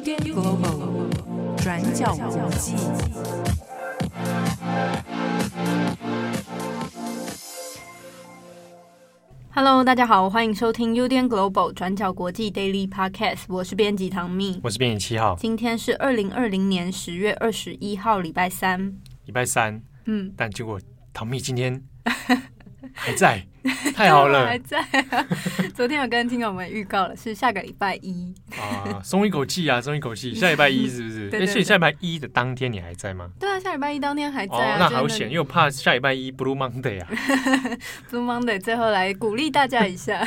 UDN Global 转角国际。Hello，大家好，欢迎收听 UDN Global 转角国际 Daily Podcast，我是编辑唐蜜，我是编辑七号。今天是二零二零年十月二十一号，礼拜三。礼拜三，嗯，但结果唐蜜今天还在。太好了，还在、啊。昨天有跟听友们预告了，是下个礼拜一啊，松一口气啊，松一口气。下礼拜一是不是？对，对，对，所以下礼拜一的当天你还在吗？对啊，下礼拜一当天还在啊。哦、那好险，因为我怕下礼拜一 Blue Monday 啊。Blue Monday 最后来鼓励大家一下。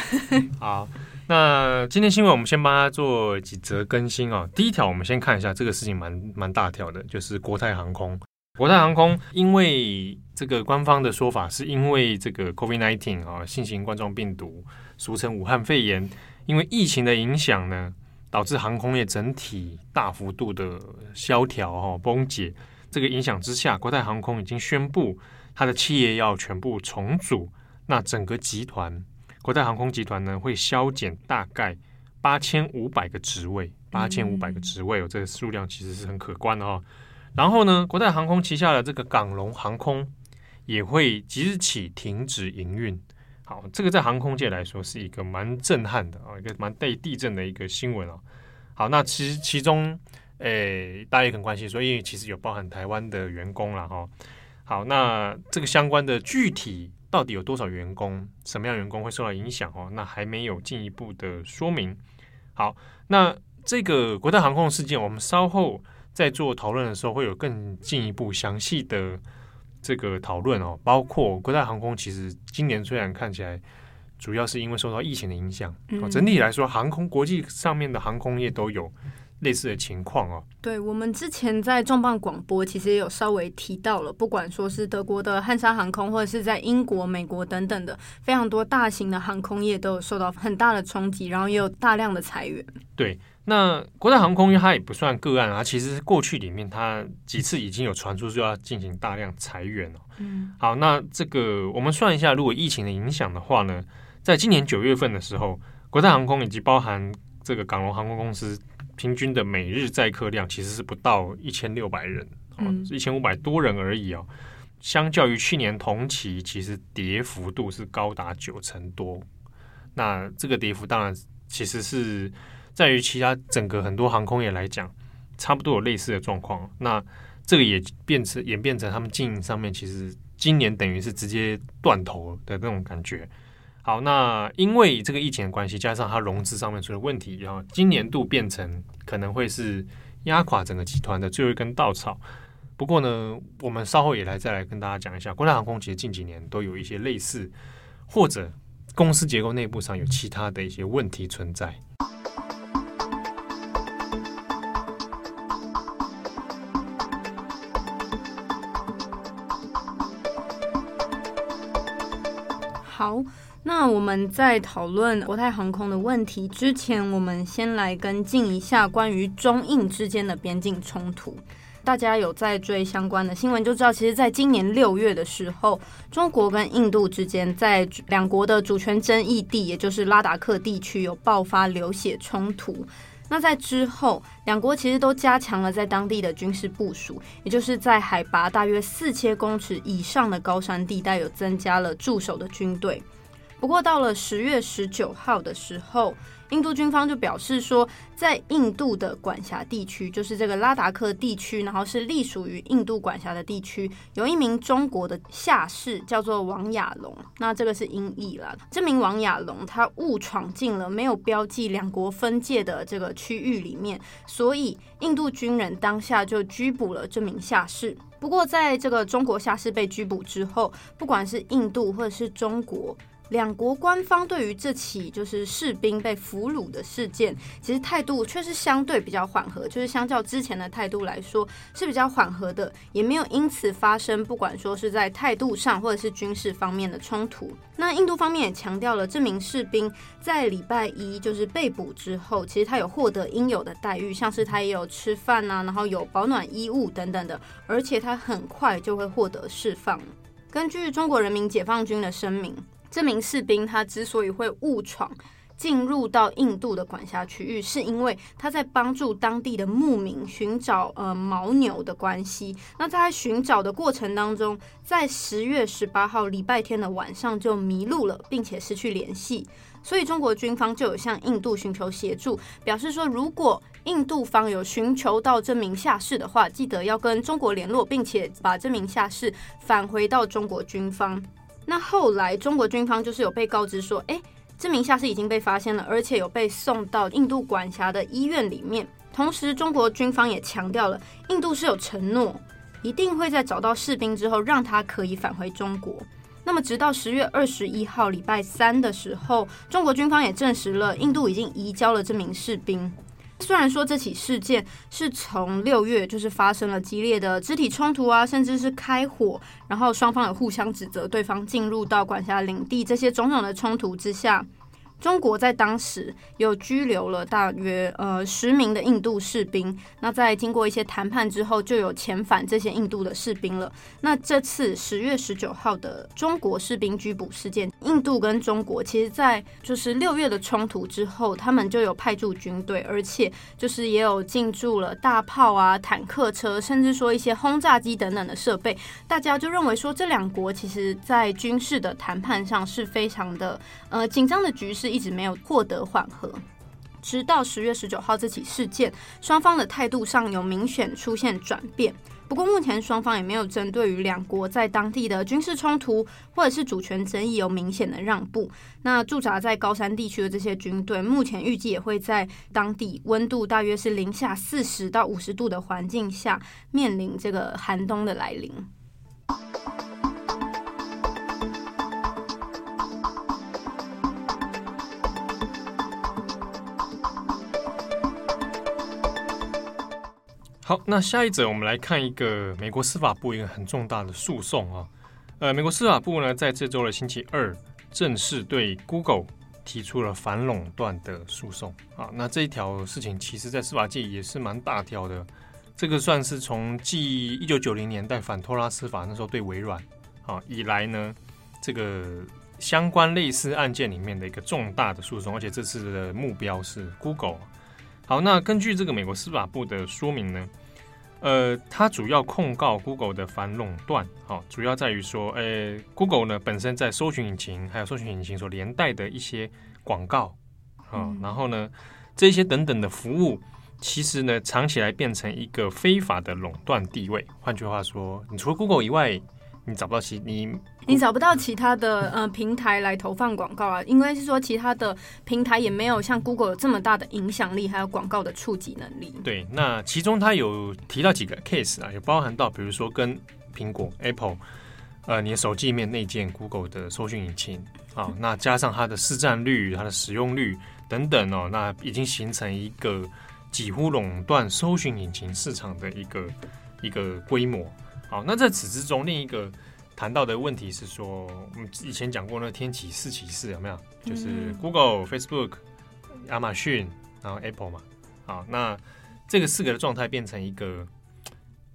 好，那今天新闻我们先帮他做几则更新啊。第一条，我们先看一下这个事情蛮蛮大条的，就是国泰航空。国泰航空因为这个官方的说法，是因为这个 COVID-19 啊，新型冠状病毒，俗称武汉肺炎，因为疫情的影响呢，导致航空业整体大幅度的萧条哈崩解。这个影响之下，国泰航空已经宣布它的企业要全部重组。那整个集团，国泰航空集团呢，会削减大概八千五百个职位，八千五百个职位哦，这个数量其实是很可观的哈。然后呢，国泰航空旗下的这个港龙航空也会即日起停止营运。好，这个在航空界来说是一个蛮震撼的啊，一个蛮带地震的一个新闻啊。好，那其实其中，诶，大家也很关心，所以其实有包含台湾的员工了哈。好，那这个相关的具体到底有多少员工，什么样员工会受到影响哦？那还没有进一步的说明。好，那这个国泰航空事件，我们稍后。在做讨论的时候，会有更进一步详细的这个讨论哦，包括国泰航空其实今年虽然看起来主要是因为受到疫情的影响，嗯，整体来说，航空国际上面的航空业都有类似的情况哦。对，我们之前在重磅广播其实也有稍微提到了，不管说是德国的汉莎航空，或者是在英国、美国等等的非常多大型的航空业都有受到很大的冲击，然后也有大量的裁员。对。那国泰航空，因为它也不算个案啊，其实过去里面它几次已经有传出说要进行大量裁员了。嗯，好，那这个我们算一下，如果疫情的影响的话呢，在今年九月份的时候，国泰航空以及包含这个港龙航空公司平均的每日载客量其实是不到一千六百人，嗯，一千五百多人而已哦。相较于去年同期，其实跌幅度是高达九成多。那这个跌幅当然其实是。在于其他整个很多航空业来讲，差不多有类似的状况。那这个也变成演变成他们经营上面，其实今年等于是直接断头的那种感觉。好，那因为这个疫情的关系，加上它融资上面出了问题，然后今年度变成可能会是压垮整个集团的最后一根稻草。不过呢，我们稍后也来再来跟大家讲一下，国泰航空其实近几年都有一些类似，或者公司结构内部上有其他的一些问题存在。好，那我们在讨论国泰航空的问题之前，我们先来跟进一下关于中印之间的边境冲突。大家有在追相关的新闻，就知道，其实在今年六月的时候，中国跟印度之间在两国的主权争议地，也就是拉达克地区，有爆发流血冲突。那在之后，两国其实都加强了在当地的军事部署，也就是在海拔大约四千公尺以上的高山地带有增加了驻守的军队。不过到了十月十九号的时候，印度军方就表示说，在印度的管辖地区，就是这个拉达克地区，然后是隶属于印度管辖的地区，有一名中国的下士叫做王亚龙。那这个是音译啦。这名王亚龙他误闯进了没有标记两国分界的这个区域里面，所以印度军人当下就拘捕了这名下士。不过在这个中国下士被拘捕之后，不管是印度或者是中国。两国官方对于这起就是士兵被俘虏的事件，其实态度却是相对比较缓和，就是相较之前的态度来说是比较缓和的，也没有因此发生不管说是在态度上或者是军事方面的冲突。那印度方面也强调了，这名士兵在礼拜一就是被捕之后，其实他有获得应有的待遇，像是他也有吃饭啊，然后有保暖衣物等等的，而且他很快就会获得释放。根据中国人民解放军的声明。这名士兵他之所以会误闯进入到印度的管辖区域，是因为他在帮助当地的牧民寻找呃牦牛的关系。那在寻找的过程当中，在十月十八号礼拜天的晚上就迷路了，并且失去联系。所以中国军方就有向印度寻求协助，表示说如果印度方有寻求到这名下士的话，记得要跟中国联络，并且把这名下士返回到中国军方。那后来中国军方就是有被告知说，诶，这名下士已经被发现了，而且有被送到印度管辖的医院里面。同时，中国军方也强调了，印度是有承诺，一定会在找到士兵之后，让他可以返回中国。那么，直到十月二十一号礼拜三的时候，中国军方也证实了印度已经移交了这名士兵。虽然说这起事件是从六月就是发生了激烈的肢体冲突啊，甚至是开火，然后双方有互相指责对方进入到管辖领地这些种种的冲突之下。中国在当时有拘留了大约呃十名的印度士兵，那在经过一些谈判之后，就有遣返这些印度的士兵了。那这次十月十九号的中国士兵拘捕事件，印度跟中国其实，在就是六月的冲突之后，他们就有派驻军队，而且就是也有进驻了大炮啊、坦克车，甚至说一些轰炸机等等的设备。大家就认为说，这两国其实在军事的谈判上是非常的呃紧张的局势。一直没有获得缓和，直到十月十九号这起事件，双方的态度上有明显出现转变。不过目前双方也没有针对于两国在当地的军事冲突或者是主权争议有明显的让步。那驻扎在高山地区的这些军队，目前预计也会在当地温度大约是零下四十到五十度的环境下，面临这个寒冬的来临。好，那下一则我们来看一个美国司法部一个很重大的诉讼啊。呃，美国司法部呢，在这周的星期二正式对 Google 提出了反垄断的诉讼啊。那这一条事情，其实在司法界也是蛮大条的。这个算是从继一九九零年代反托拉斯法那时候对微软啊以来呢，这个相关类似案件里面的一个重大的诉讼，而且这次的目标是 Google。好，那根据这个美国司法部的说明呢，呃，它主要控告 Google 的反垄断，好、哦，主要在于说，呃，Google 呢本身在搜寻引擎还有搜寻引擎所连带的一些广告，啊、哦，然后呢，这些等等的服务，其实呢，藏起来变成一个非法的垄断地位。换句话说，你除了 Google 以外，你找不到其你你找不到其他的呃平台来投放广告啊，因为是说其他的平台也没有像 Google 有这么大的影响力，还有广告的触及能力。对，那其中它有提到几个 case 啊，有包含到比如说跟苹果 Apple，呃，你的手机里面内建 Google 的搜寻引擎啊，那加上它的市占率、它的使用率等等哦，那已经形成一个几乎垄断搜寻引擎市场的一个一个规模。好，那在此之中，另一个谈到的问题是说，我们以前讲过那个天启四骑士有没有？就是 Google、Facebook、亚马逊，然后 Apple 嘛。好，那这个四个的状态变成一个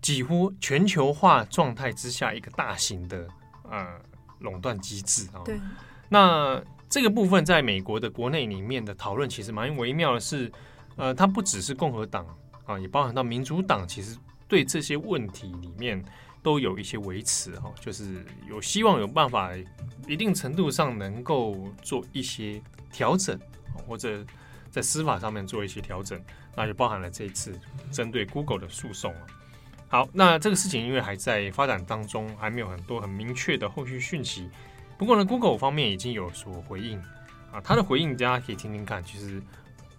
几乎全球化状态之下一个大型的呃垄断机制啊。对。那这个部分在美国的国内里面的讨论其实蛮微妙的是，呃，它不只是共和党啊，也包含到民主党，其实对这些问题里面。都有一些维持哈，就是有希望有办法，一定程度上能够做一些调整，或者在司法上面做一些调整，那就包含了这一次针对 Google 的诉讼。好，那这个事情因为还在发展当中，还没有很多很明确的后续讯息。不过呢，Google 方面已经有所回应啊，他的回应大家可以听听看，其实。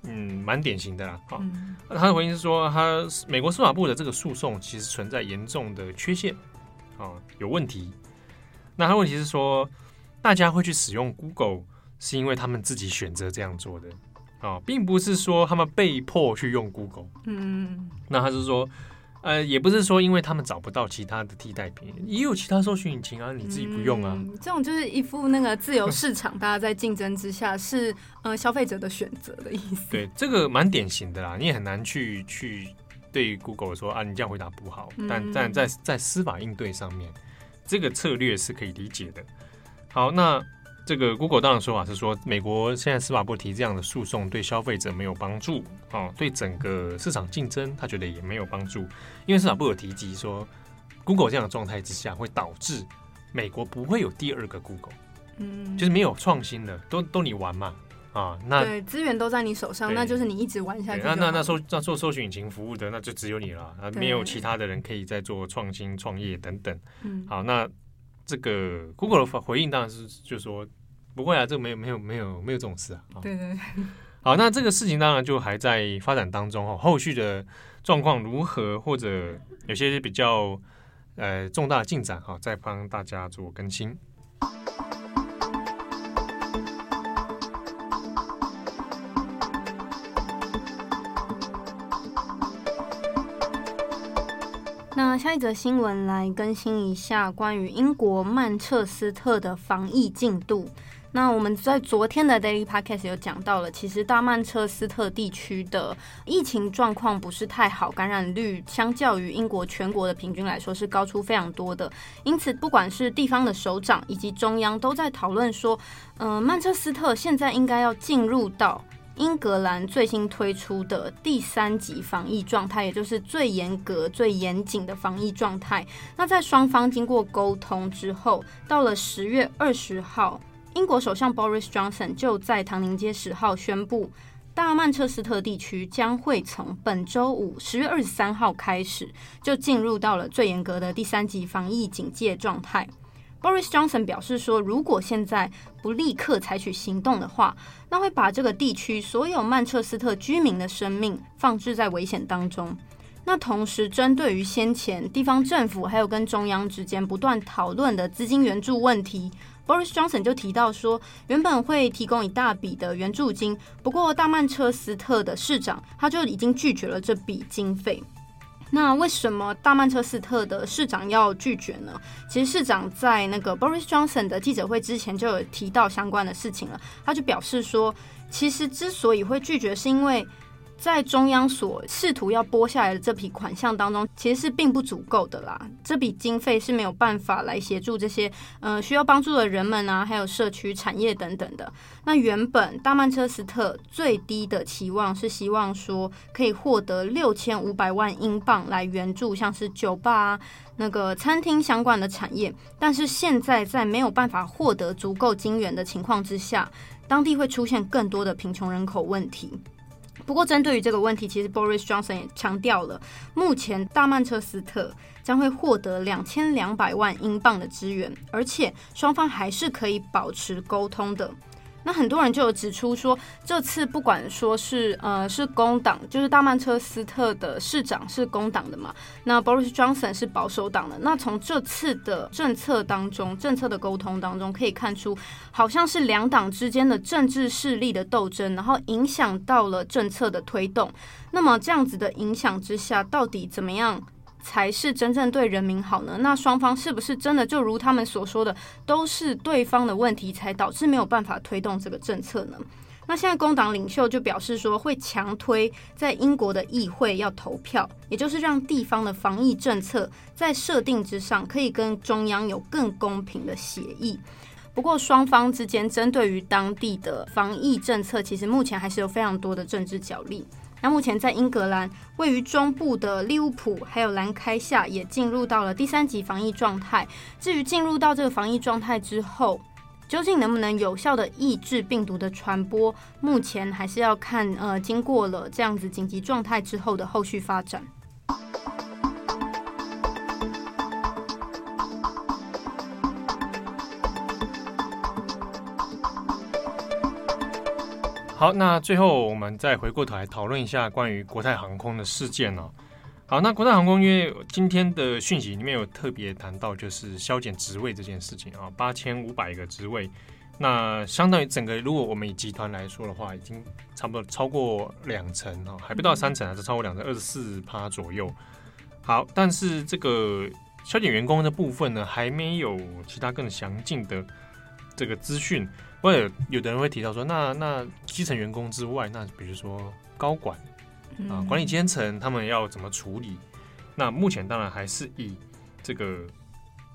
嗯，蛮典型的啦。好，那他的回应是说，他美国司法部的这个诉讼其实存在严重的缺陷，啊，有问题。那他问题是说，大家会去使用 Google 是因为他们自己选择这样做的，啊，并不是说他们被迫去用 Google。嗯，那他是说。呃，也不是说因为他们找不到其他的替代品，也有其他搜寻引擎啊，你自己不用啊。嗯、这种就是一副那个自由市场，大家在竞争之下是呃消费者的选择的意思。对，这个蛮典型的啦，你也很难去去对 Google 说啊，你这样回答不好。嗯、但但在在司法应对上面，这个策略是可以理解的。好，那这个 Google 当然说法是说，美国现在司法部提这样的诉讼对消费者没有帮助啊，对整个市场竞争他觉得也没有帮助，因为司法部有提及说，Google 这样的状态之下会导致美国不会有第二个 Google，嗯，就是没有创新的，都都你玩嘛啊，那对资源都在你手上，那就是你一直玩下去。那那那搜那做搜寻引擎服务的那就只有你了，啊，没有其他的人可以再做创新创业等等。嗯，好，那这个 Google 的回应当然是就是说。不会啊，这个没有没有没有没有这种事啊。对对对。好，那这个事情当然就还在发展当中哦。后续的状况如何，或者有些比较呃重大进展哈，再帮大家做更新。那下一则新闻来更新一下关于英国曼彻斯特的防疫进度。那我们在昨天的 Daily Podcast 有讲到了，其实大曼彻斯特地区的疫情状况不是太好，感染率相较于英国全国的平均来说是高出非常多的。因此，不管是地方的首长以及中央都在讨论说，嗯、曼彻斯特现在应该要进入到英格兰最新推出的第三级防疫状态，也就是最严格、最严谨的防疫状态。那在双方经过沟通之后，到了十月二十号。英国首相 Boris Johnson 就在唐宁街十号宣布，大曼彻斯特地区将会从本周五十月二十三号开始，就进入到了最严格的第三级防疫警戒状态。Boris Johnson 表示说，如果现在不立刻采取行动的话，那会把这个地区所有曼彻斯特居民的生命放置在危险当中。那同时，针对于先前地方政府还有跟中央之间不断讨论的资金援助问题。Boris Johnson 就提到说，原本会提供一大笔的援助金，不过大曼彻斯特的市长他就已经拒绝了这笔经费。那为什么大曼彻斯特的市长要拒绝呢？其实市长在那个 Boris Johnson 的记者会之前就有提到相关的事情了，他就表示说，其实之所以会拒绝，是因为。在中央所试图要拨下来的这笔款项当中，其实是并不足够的啦。这笔经费是没有办法来协助这些呃需要帮助的人们啊，还有社区产业等等的。那原本大曼彻斯特最低的期望是希望说可以获得六千五百万英镑来援助，像是酒吧啊、那个餐厅相关的产业。但是现在在没有办法获得足够金援的情况之下，当地会出现更多的贫穷人口问题。不过，针对于这个问题，其实 Boris Johnson 也强调了，目前大曼彻斯特将会获得两千两百万英镑的支援，而且双方还是可以保持沟通的。那很多人就有指出说，这次不管说是呃是工党，就是大曼彻斯特的市长是工党的嘛，那 Boris Johnson 是保守党的。那从这次的政策当中，政策的沟通当中可以看出，好像是两党之间的政治势力的斗争，然后影响到了政策的推动。那么这样子的影响之下，到底怎么样？才是真正对人民好呢？那双方是不是真的就如他们所说的，都是对方的问题才导致没有办法推动这个政策呢？那现在工党领袖就表示说，会强推在英国的议会要投票，也就是让地方的防疫政策在设定之上可以跟中央有更公平的协议。不过双方之间针对于当地的防疫政策，其实目前还是有非常多的政治角力。那目前在英格兰，位于中部的利物浦还有兰开夏也进入到了第三级防疫状态。至于进入到这个防疫状态之后，究竟能不能有效的抑制病毒的传播，目前还是要看呃，经过了这样子紧急状态之后的后续发展。好，那最后我们再回过头来讨论一下关于国泰航空的事件哦。好，那国泰航空因为今天的讯息里面有特别谈到，就是削减职位这件事情啊，八千五百个职位，那相当于整个如果我们以集团来说的话，已经差不多超过两成啊，还不到三成，还是超过两成，二十四趴左右。好，但是这个削减员工的部分呢，还没有其他更详尽的这个资讯。或者有的人会提到说，那那基层员工之外，那比如说高管啊、管理阶层，他们要怎么处理？那目前当然还是以这个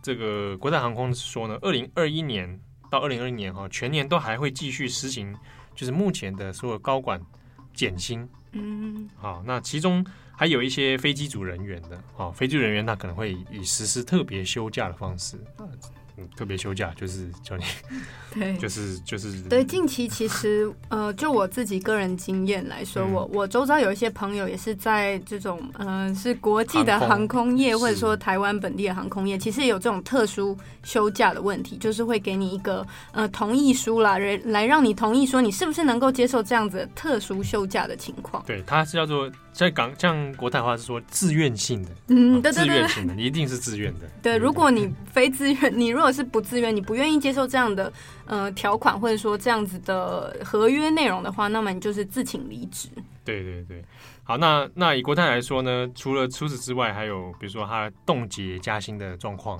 这个国泰航空说呢，二零二一年到二零二零年哈，全年都还会继续实行，就是目前的所有高管减薪。嗯，好，那其中还有一些飞机组人员的，啊，飞机组人员他可能会以实施特别休假的方式。嗯，特别休假就是叫你，对，就是就是对。近期其实，呃，就我自己个人经验来说，嗯、我我周遭有一些朋友也是在这种，呃，是国际的航空业，或者说台湾本地的航空业，其实也有这种特殊休假的问题，就是会给你一个呃同意书啦，来来让你同意说你是不是能够接受这样子的特殊休假的情况。对，它是叫做。在港，像国泰话是说自愿性的，嗯，对对对，自愿性的，你一定是自愿的。对，对，如果你非自愿，你如果是不自愿，你不愿意接受这样的呃条款或者说这样子的合约内容的话，那么你就是自请离职。对对对，好，那那以国泰来说呢，除了除此之外，还有比如说他冻结加薪的状况，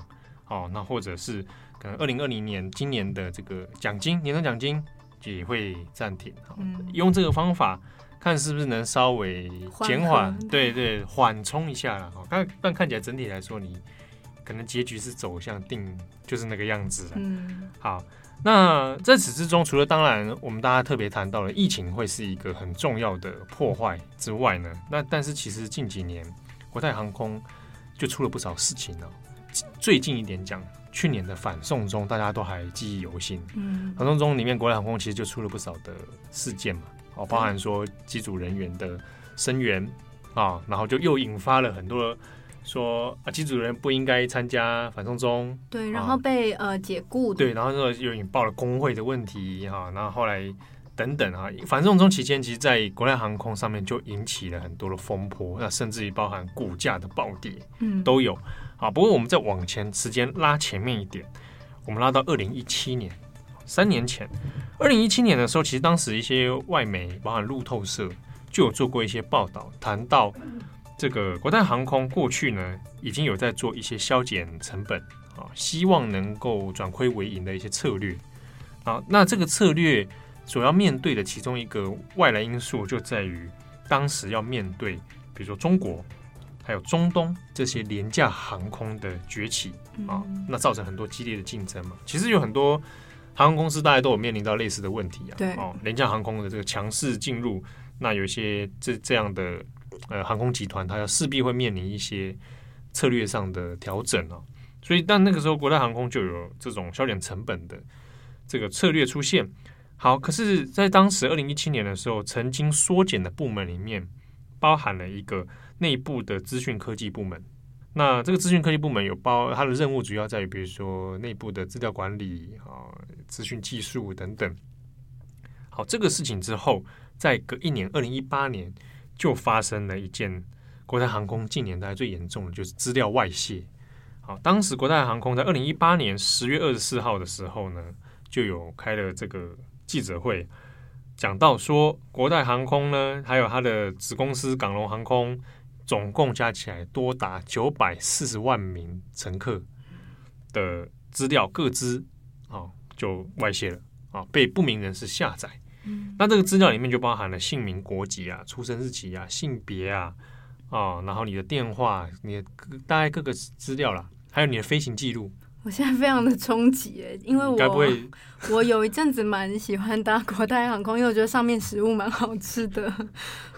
哦，那或者是可能二零二零年今年的这个奖金，年终奖金也会暂停，嗯，用这个方法。看是不是能稍微减缓，对对，缓冲一下了哈。但但看起来整体来说，你可能结局是走向定，就是那个样子了。嗯，好。那在此之中，除了当然我们大家特别谈到了疫情会是一个很重要的破坏之外呢，那但是其实近几年国泰航空就出了不少事情了。最近一点讲，去年的反送中，大家都还记忆犹新。嗯，反送中里面国泰航空其实就出了不少的事件嘛。哦，包含说机组人员的声援啊，然后就又引发了很多说啊，机组人不应该参加反送中，对，然后被、啊、呃解雇，对，然后又又引爆了工会的问题哈、啊，然后后来等等啊，反送中期间，其实在国内航空上面就引起了很多的风波，那甚至于包含股价的暴跌，嗯，都有啊。不过我们再往前时间拉前面一点，我们拉到二零一七年。三年前，二零一七年的时候，其实当时一些外媒，包含路透社，就有做过一些报道，谈到这个国泰航空过去呢，已经有在做一些削减成本啊，希望能够转亏为盈的一些策略啊。那这个策略所要面对的其中一个外来因素，就在于当时要面对，比如说中国还有中东这些廉价航空的崛起啊，那造成很多激烈的竞争嘛。其实有很多。航空公司大家都有面临到类似的问题啊，对哦，廉价航空的这个强势进入，那有一些这这样的呃航空集团，它要势必会面临一些策略上的调整啊，所以但那个时候国泰航空就有这种削减成本的这个策略出现。好，可是，在当时二零一七年的时候，曾经缩减的部门里面，包含了一个内部的资讯科技部门。那这个资讯科技部门有包，它的任务主要在于，比如说内部的资料管理啊、资讯技术等等。好，这个事情之后，在隔一年，二零一八年就发生了一件国泰航空近年来最严重的，就是资料外泄。好，当时国泰航空在二零一八年十月二十四号的时候呢，就有开了这个记者会，讲到说国泰航空呢，还有它的子公司港龙航空。总共加起来多达九百四十万名乘客的资料各资啊，就外泄了啊，被不明人士下载。嗯、那这个资料里面就包含了姓名、国籍啊、出生日期啊、性别啊啊，然后你的电话、你的大概各个资料啦，还有你的飞行记录。我现在非常的冲击诶，因为我我有一阵子蛮喜欢搭国泰航空，因为我觉得上面食物蛮好吃的。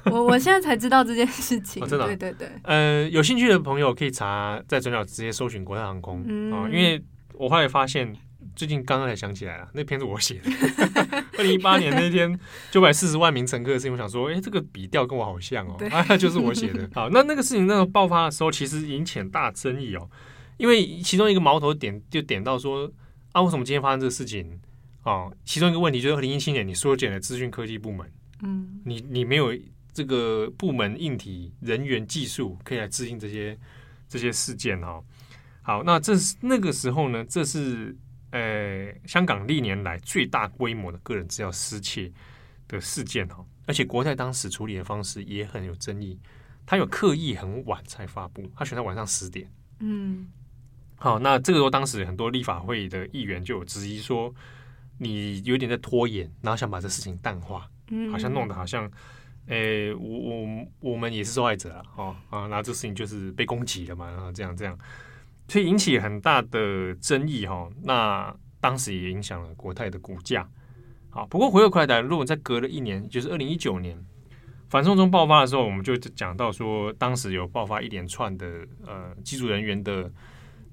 我我现在才知道这件事情，哦、真的、啊，对对对。呃，有兴趣的朋友可以查在转角直接搜寻国泰航空啊、嗯哦，因为我后来发现，最近刚刚才想起来了，那篇是我写的。二零一八年那天九百四十万名乘客的事情，我想说，哎，这个笔调跟我好像哦，那、啊、就是我写的。好，那那个事情那个爆发的时候，其实引起很大争议哦。因为其中一个矛头点就点到说啊，为什么今天发生这个事情啊？其中一个问题就是二零一七年你缩减了资讯科技部门，嗯，你你没有这个部门硬体人员技术可以来制定这些这些事件哈。好，那这是那个时候呢，这是呃香港历年来最大规模的个人资料失窃的事件哈，而且国泰当时处理的方式也很有争议，他有刻意很晚才发布，他选在晚上十点，嗯。好，那这个时候当时很多立法会的议员就有质疑说，你有点在拖延，然后想把这事情淡化，嗯，好像弄得好像，诶、欸，我我我们也是受害者啊，哦啊，然后这事情就是被攻击了嘛，然后这样这样，所以引起很大的争议哈。那当时也影响了国泰的股价。好，不过回过头来，如果再隔了一年，就是二零一九年反送中爆发的时候，我们就讲到说，当时有爆发一连串的呃机组人员的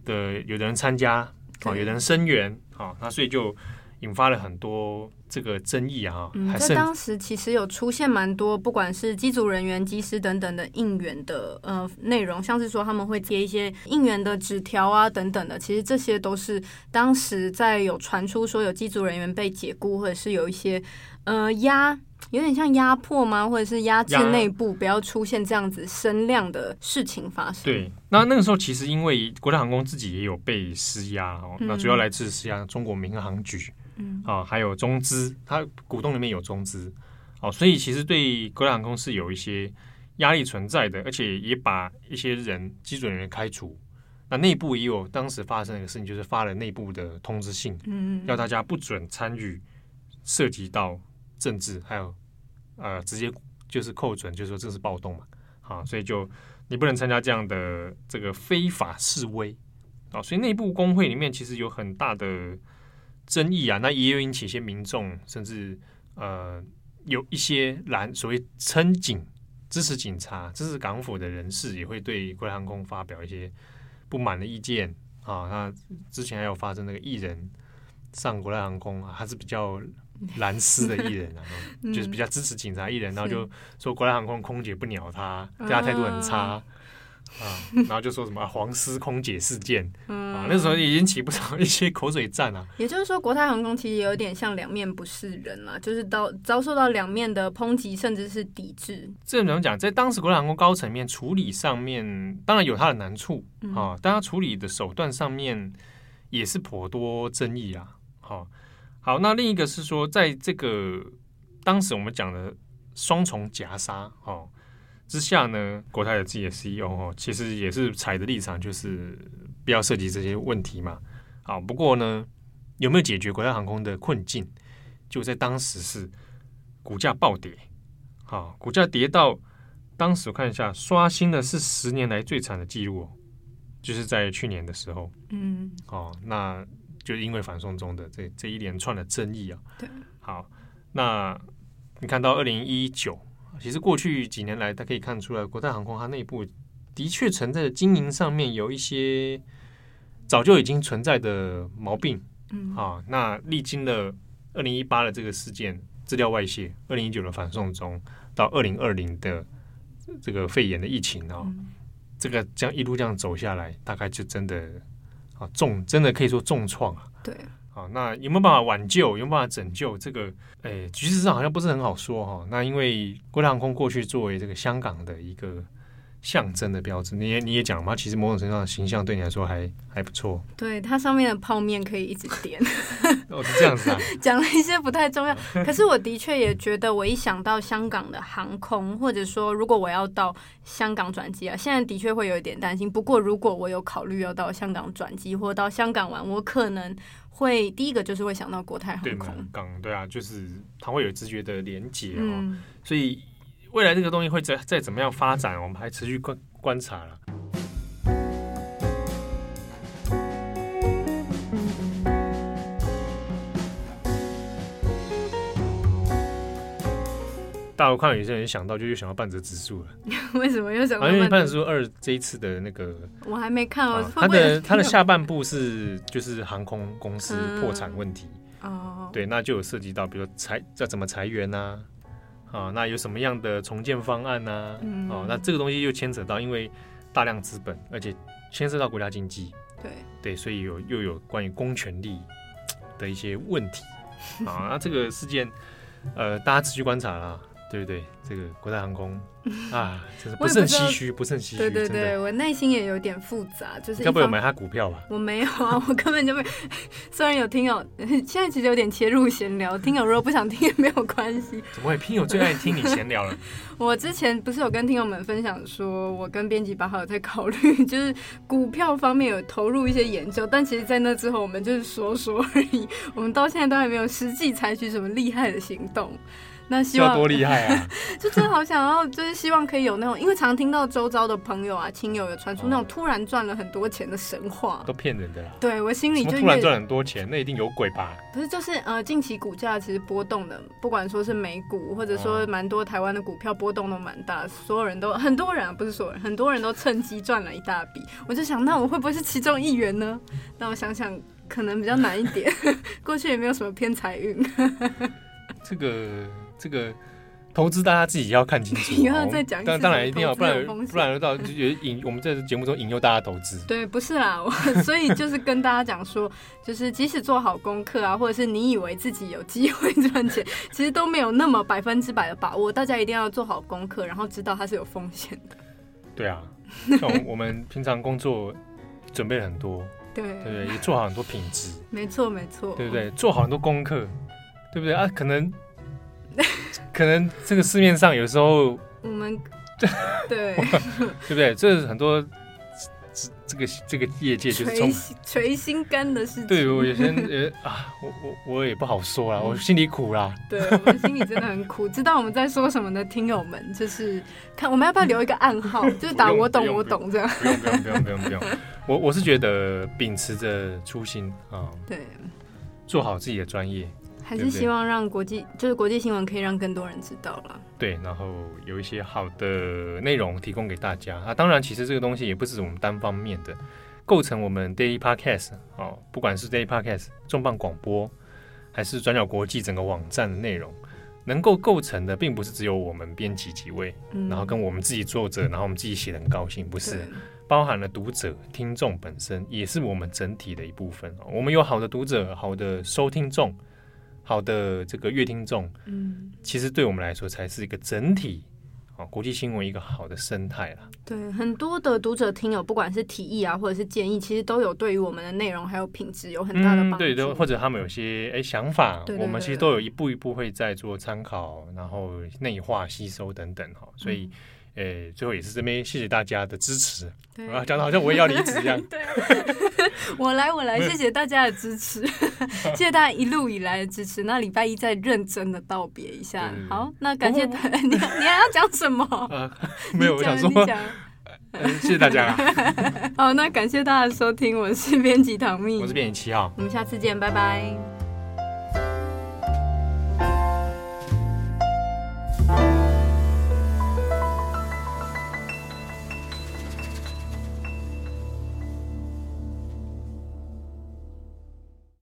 的有的人参加啊，有的人声援啊，那所以就引发了很多。这个争议啊，嗯，在当时其实有出现蛮多，不管是机组人员、机师等等的应援的呃内容，像是说他们会贴一些应援的纸条啊等等的，其实这些都是当时在有传出说有机组人员被解雇，或者是有一些呃压，有点像压迫吗？或者是压制内部不要出现这样子声量的事情发生。对，那那个时候其实因为国泰航空自己也有被施压哦，那主要来自施压中国民航局。嗯，啊，还有中资，它股东里面有中资，哦，所以其实对国泰航空是有一些压力存在的，而且也把一些人基准人员开除。那内部也有当时发生的一个事情，就是发了内部的通知信，嗯，要大家不准参与涉及到政治，还有呃，直接就是扣准，就是说这是暴动嘛，啊，所以就你不能参加这样的这个非法示威，啊，所以内部工会里面其实有很大的。争议啊，那也有引起一些民众，甚至呃有一些蓝所谓撑警、支持警察、支持港府的人士，也会对国泰航空发表一些不满的意见啊。那之前还有发生那个艺人上国泰航空啊，他是比较 蓝丝的艺人啊，就是比较支持警察艺人，然后就说国泰航空空姐不鸟他，对他态度很差。啊，然后就说什么黄丝空姐事件，嗯、啊，那时候也引起不少一些口水战啊。也就是说，国泰航空其实有点像两面不是人了，就是遭遭受到两面的抨击，甚至是抵制。这怎么讲？在当时国泰航空高层面处理上面，当然有它的难处啊，但它处理的手段上面也是颇多争议啊。好、啊，好，那另一个是说，在这个当时我们讲的双重夹杀，哦、啊。之下呢，国泰的自己的 CEO 哦，其实也是采的立场，就是不要涉及这些问题嘛。好，不过呢，有没有解决国泰航空的困境？就在当时是股价暴跌，好，股价跌到当时我看一下，刷新的是十年来最惨的记录哦，就是在去年的时候。嗯，哦，那就是因为反送中的这这一连串的争议啊。对，好，那你看到二零一九。其实过去几年来，大家可以看出来，国泰航空它内部的确存在的经营上面有一些早就已经存在的毛病。嗯，啊，那历经了二零一八的这个事件，资料外泄；二零一九的反送中，到二零二零的这个肺炎的疫情啊，嗯、这个这样一路这样走下来，大概就真的啊重，真的可以说重创啊。对。啊，那有没有办法挽救？有没有办法拯救？这个，诶，局势上好像不是很好说哈。那因为国泰航空过去作为这个香港的一个。象征的标志，你也你也讲嘛，其实某种程度上的形象对你来说还还不错。对，它上面的泡面可以一直点。哦，是这样子啊。讲了一些不太重要，可是我的确也觉得，我一想到香港的航空，或者说如果我要到香港转机啊，现在的确会有一点担心。不过如果我有考虑要到香港转机或到香港玩，我可能会第一个就是会想到国泰航空。对，港对啊，就是它会有直觉的连接哦，嗯、所以。未来这个东西会再再怎么样发展，我们还持续观观察了。大家看到有些人想到，就又想到半泽直树了。为什么又想到？因为半泽直树二这一次的那个，我还没看哦。他的他的下半部是就是航空公司破产问题哦，对，那就有涉及到，比如裁要怎么裁员呐、啊。啊，那有什么样的重建方案呢、啊？嗯、哦，那这个东西又牵扯到，因为大量资本，而且牵涉到国家经济，对对，所以有又有关于公权力的一些问题。啊，那这个事件，呃，大家持续观察啦。对不对？这个国泰航空 啊，就是不胜唏嘘，不胜唏嘘。对对对，我内心也有点复杂，就是要不要买他股票吧？我没有啊，我根本就没。虽然有听友，现在其实有点切入闲聊，听友如果不想听也没有关系。怎么会？听友最爱听你闲聊了。我之前不是有跟听友们分享说，我跟编辑八号有在考虑，就是股票方面有投入一些研究，但其实，在那之后，我们就是说说而已，我们到现在都还没有实际采取什么厉害的行动。那希望多厉害啊！就真的好想要，就是希望可以有那种，因为常听到周遭的朋友啊、亲友有传出那种突然赚了很多钱的神话，都骗人的啦。对我心里就突然赚很多钱，那一定有鬼吧？不是，就是呃，近期股价其实波动的，不管说是美股，或者说蛮多台湾的股票波动都蛮大，所有人都很多人啊，不是所有人，很多人都趁机赚了一大笔。我就想，那我会不会是其中一员呢？那我想想，可能比较难一点，过去也没有什么偏财运。这个，这个。投资大家自己要看清楚，以后再讲。当当然一定要，不然不然到就引我们在节目中引诱大家投资。对，不是啦，我所以就是跟大家讲说，就是即使做好功课啊，或者是你以为自己有机会赚钱，其实都没有那么百分之百的把握。大家一定要做好功课，然后知道它是有风险的。对啊，像我 们平常工作准备了很多，对对对，也做好很多品质，没错没错，对不对？做好很多功课，对不对啊？可能。可能这个市面上有时候我们 对对不对？这是很多这这个这个业界就是捶捶心肝的事情。对我有些人啊，我我我也不好说啦，我心里苦啦。对我们心里真的很苦，知道我们在说什么的听友们，就是看我们要不要留一个暗号，就是打我懂我懂这样。不用不用不用不用不用，我我是觉得秉持着初心啊，对，做好自己的专业。还是希望让国际，就是国际新闻可以让更多人知道了。对，然后有一些好的内容提供给大家啊。当然，其实这个东西也不是我们单方面的，构成我们 Daily Podcast 哦，不管是 Daily Podcast 重磅广播，还是转角国际整个网站的内容，能够构成的，并不是只有我们编辑几位，嗯，然后跟我们自己作者，然后我们自己写的很高兴，不是，包含了读者、听众本身，也是我们整体的一部分。我们有好的读者，好的收听众。好的，这个乐听众，嗯，其实对我们来说才是一个整体，啊，国际新闻一个好的生态啦。对，很多的读者听友，不管是提议啊，或者是建议，其实都有对于我们的内容还有品质有很大的帮助。嗯、对，都或者他们有些哎想法，对对对对，我们其实都有一步一步会在做参考，然后内化吸收等等哈，所以。嗯诶，最后也是这边谢谢大家的支持。对，讲的好像我也要离职一样。对，我来，我来，谢谢大家的支持，谢谢大家一路以来的支持。那礼拜一再认真的道别一下。好，那感谢大。你你还要讲什么？呃，没有，我想说，谢谢大家。好，那感谢大家的收听，我是编辑唐蜜，我是编辑七号，我们下次见，拜拜。